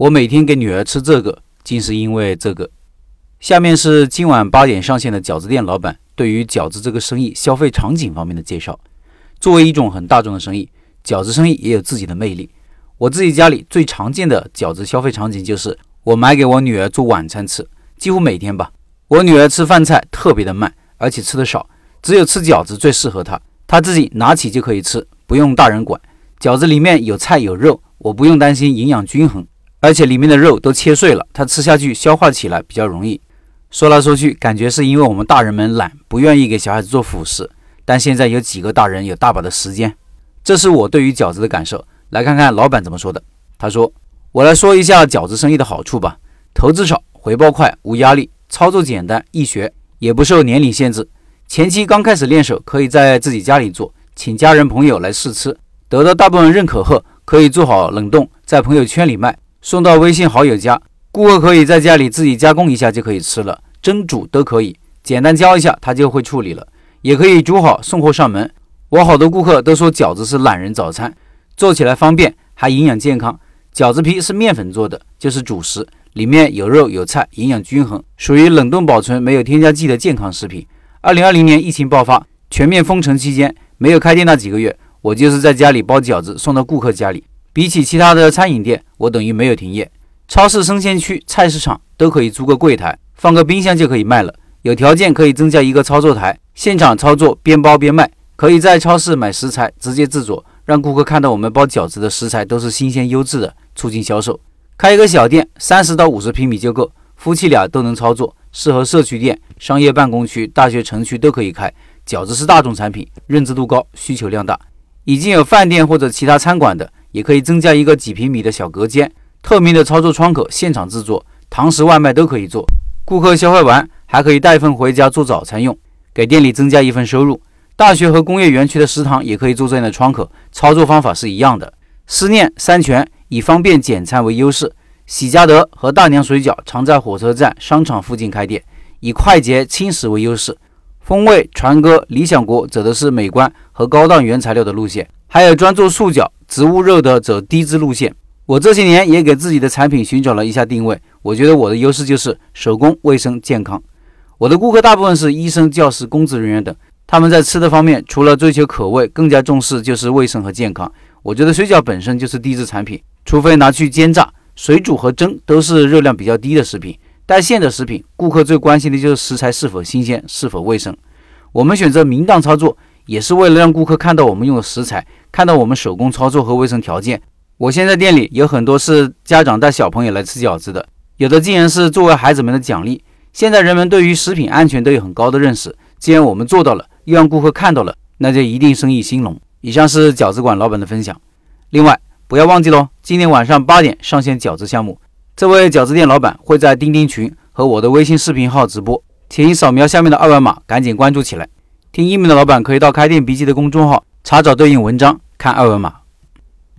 我每天给女儿吃这个，竟是因为这个。下面是今晚八点上线的饺子店老板对于饺子这个生意消费场景方面的介绍。作为一种很大众的生意，饺子生意也有自己的魅力。我自己家里最常见的饺子消费场景就是我买给我女儿做晚餐吃，几乎每天吧。我女儿吃饭菜特别的慢，而且吃的少，只有吃饺子最适合她，她自己拿起就可以吃，不用大人管。饺子里面有菜有肉，我不用担心营养均衡，而且里面的肉都切碎了，她吃下去消化起来比较容易。说来说去，感觉是因为我们大人们懒，不愿意给小孩子做辅食。但现在有几个大人有大把的时间，这是我对于饺子的感受。来看看老板怎么说的。他说：“我来说一下饺子生意的好处吧。投资少，回报快，无压力，操作简单，易学，也不受年龄限制。前期刚开始练手，可以在自己家里做，请家人朋友来试吃，得到大部分认可后，可以做好冷冻，在朋友圈里卖，送到微信好友家。”顾客可以在家里自己加工一下就可以吃了，蒸煮都可以，简单教一下他就会处理了。也可以煮好送货上门。我好多顾客都说饺子是懒人早餐，做起来方便还营养健康。饺子皮是面粉做的，就是主食，里面有肉有菜，营养均衡，属于冷冻保存没有添加剂的健康食品。二零二零年疫情爆发，全面封城期间，没有开店那几个月，我就是在家里包饺子送到顾客家里。比起其他的餐饮店，我等于没有停业。超市、生鲜区、菜市场都可以租个柜台，放个冰箱就可以卖了。有条件可以增加一个操作台，现场操作，边包边卖。可以在超市买食材，直接制作，让顾客看到我们包饺子的食材都是新鲜优质的，促进销售。开一个小店，三十到五十平米就够，夫妻俩都能操作，适合社区店、商业办公区、大学城区都可以开。饺子是大众产品，认知度高，需求量大。已经有饭店或者其他餐馆的，也可以增加一个几平米的小隔间。透明的操作窗口，现场制作，堂食外卖都可以做。顾客消费完还可以带一份回家做早餐用，给店里增加一份收入。大学和工业园区的食堂也可以做这样的窗口，操作方法是一样的。思念三全以方便简餐为优势，喜家德和大娘水饺常在火车站、商场附近开店，以快捷轻食为优势。风味传歌、理想国走的是美观和高档原材料的路线，还有专做素饺、植物肉的走低脂路线。我这些年也给自己的产品寻找了一下定位，我觉得我的优势就是手工、卫生、健康。我的顾客大部分是医生、教师、公职人员等，他们在吃的方面除了追求口味，更加重视就是卫生和健康。我觉得水饺本身就是低脂产品，除非拿去煎炸、水煮和蒸都是热量比较低的食品。带馅的食品，顾客最关心的就是食材是否新鲜、是否卫生。我们选择明档操作，也是为了让顾客看到我们用的食材，看到我们手工操作和卫生条件。我现在店里有很多是家长带小朋友来吃饺子的，有的竟然是作为孩子们的奖励。现在人们对于食品安全都有很高的认识，既然我们做到了，又让顾客看到了，那就一定生意兴隆。以上是饺子馆老板的分享。另外，不要忘记喽，今天晚上八点上线饺子项目，这位饺子店老板会在钉钉群和我的微信视频号直播，请扫描下面的二维码，赶紧关注起来。听音频的老板可以到开店笔记的公众号查找对应文章，看二维码。